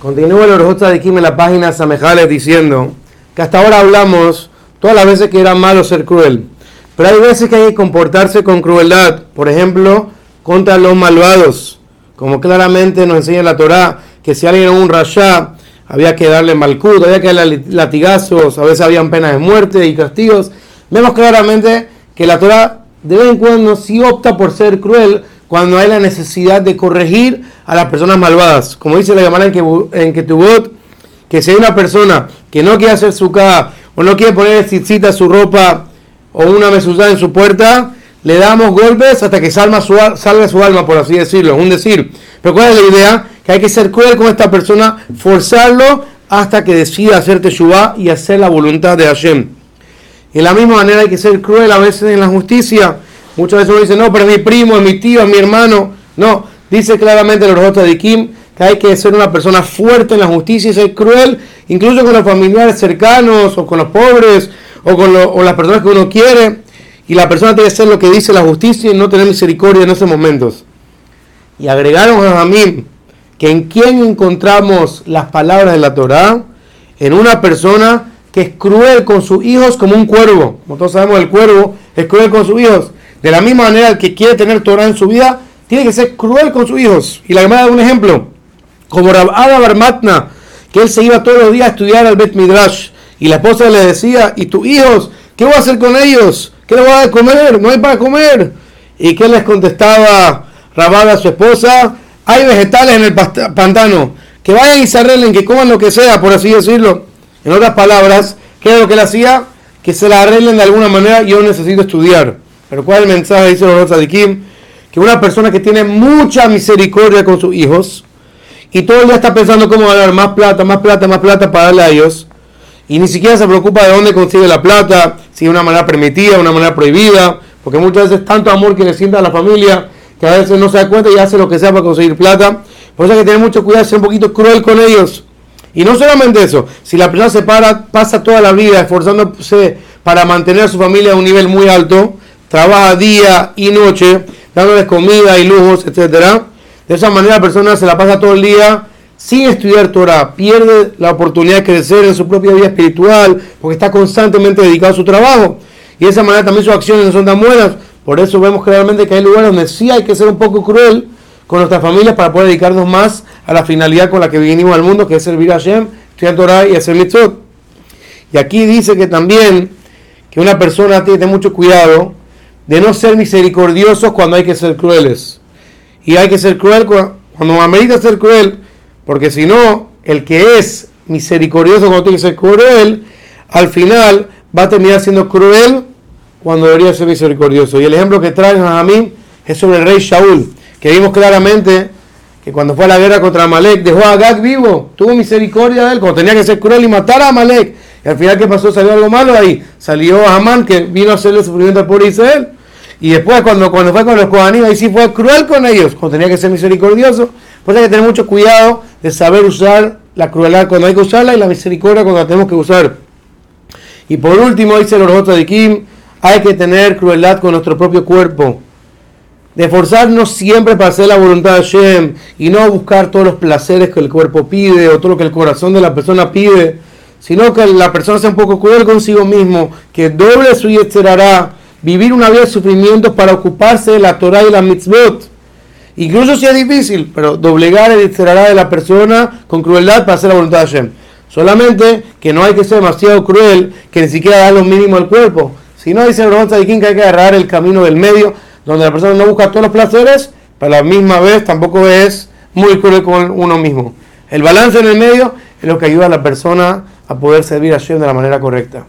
Continúa el Orjota de en la página Samejales diciendo que hasta ahora hablamos todas las veces que era malo ser cruel. Pero hay veces que hay que comportarse con crueldad. Por ejemplo, contra los malvados. Como claramente nos enseña la Torá, que si alguien era un rasha, había que darle malcud, había que darle latigazos, a veces habían penas de muerte y castigos. Vemos claramente que la Torah de vez en cuando sí opta por ser cruel cuando hay la necesidad de corregir a las personas malvadas. Como dice la llamada en Ketubot, que si hay una persona que no quiere hacer su K o no quiere poner cita su ropa o una mesuzá en su puerta, le damos golpes hasta que salga su, salga su alma, por así decirlo. Un decir. Pero ¿cuál es la idea? Que hay que ser cruel con esta persona, forzarlo hasta que decida hacer teshuva y hacer la voluntad de Hashem. De la misma manera hay que ser cruel a veces en la justicia Muchas veces uno dice, no, pero es mi primo, es mi tío, es mi hermano. No, dice claramente el Orjota de Kim que hay que ser una persona fuerte en la justicia y ser cruel, incluso con los familiares cercanos, o con los pobres, o con las personas que uno quiere. Y la persona tiene que ser lo que dice la justicia y no tener misericordia en esos momentos. Y agregaron a mí que en quién encontramos las palabras de la Torá, en una persona que es cruel con sus hijos como un cuervo. Como todos sabemos, el cuervo es cruel con sus hijos. De la misma manera, el que quiere tener Torah en su vida tiene que ser cruel con sus hijos. Y la Gemara da un ejemplo. Como Rabada Barmatna, que él se iba todos los días a estudiar al Bet Midrash. Y la esposa le decía, ¿y tus hijos? ¿Qué voy a hacer con ellos? ¿Qué les voy a comer? No hay para comer. ¿Y qué les contestaba Rabada a su esposa? Hay vegetales en el pantano. Que vayan y se arreglen, que coman lo que sea, por así decirlo. En otras palabras, ¿qué es lo que él hacía? Que se la arreglen de alguna manera. Yo necesito estudiar. Pero ¿cuál es el mensaje? Dice los Kim que una persona que tiene mucha misericordia con sus hijos y todo el día está pensando cómo ganar más plata, más plata, más plata para darle a ellos y ni siquiera se preocupa de dónde consigue la plata, si de una manera permitida, una manera prohibida, porque muchas veces tanto amor que le sienta a la familia que a veces no se da cuenta y hace lo que sea para conseguir plata. Por eso hay que tener mucho cuidado, ser un poquito cruel con ellos. Y no solamente eso, si la persona se para, pasa toda la vida esforzándose para mantener a su familia a un nivel muy alto, trabaja día y noche, dándoles comida y lujos, etc. De esa manera la persona se la pasa todo el día sin estudiar Torah, pierde la oportunidad de crecer en su propia vida espiritual, porque está constantemente dedicado a su trabajo. Y de esa manera también sus acciones no son tan buenas. Por eso vemos claramente que hay lugares donde sí hay que ser un poco cruel con nuestras familias para poder dedicarnos más a la finalidad con la que vinimos al mundo, que es servir a Hashem, estudiar Torah y hacer mitzvot. Y aquí dice que también que una persona tiene mucho cuidado de no ser misericordiosos cuando hay que ser crueles. Y hay que ser cruel cuando amerita ser cruel, porque si no, el que es misericordioso cuando tiene que ser cruel, al final va a terminar siendo cruel cuando debería ser misericordioso. Y el ejemplo que traen a mí es sobre el rey Shaul, que vimos claramente que cuando fue a la guerra contra Amalek, dejó a Agag vivo, tuvo misericordia de él, cuando tenía que ser cruel y matar a Amalek. Y al final, ¿qué pasó? Salió algo malo ahí. Salió Amán, que vino a hacerle sufrimiento al de Israel. Y después, cuando, cuando fue con los coanim, ahí sí fue cruel con ellos, cuando tenía que ser misericordioso. Pues hay que tener mucho cuidado de saber usar la crueldad cuando hay que usarla y la misericordia cuando la tenemos que usar. Y por último, dice el Orjoto de Kim, hay que tener crueldad con nuestro propio cuerpo. De esforzarnos siempre para hacer la voluntad de Hashem y no buscar todos los placeres que el cuerpo pide o todo lo que el corazón de la persona pide, sino que la persona sea un poco cruel consigo mismo, que doble su yetzerará vivir una vida de sufrimiento para ocuparse de la Torah y la mitzvot. Incluso si es difícil, pero doblegar el cerrará de la persona con crueldad para hacer la voluntad de Hashem. Solamente que no hay que ser demasiado cruel, que ni siquiera da lo mínimo al cuerpo. Si no, dice el de King que hay que agarrar el camino del medio, donde la persona no busca todos los placeres, pero a la misma vez tampoco es muy cruel con uno mismo. El balance en el medio es lo que ayuda a la persona a poder servir a Hashem de la manera correcta.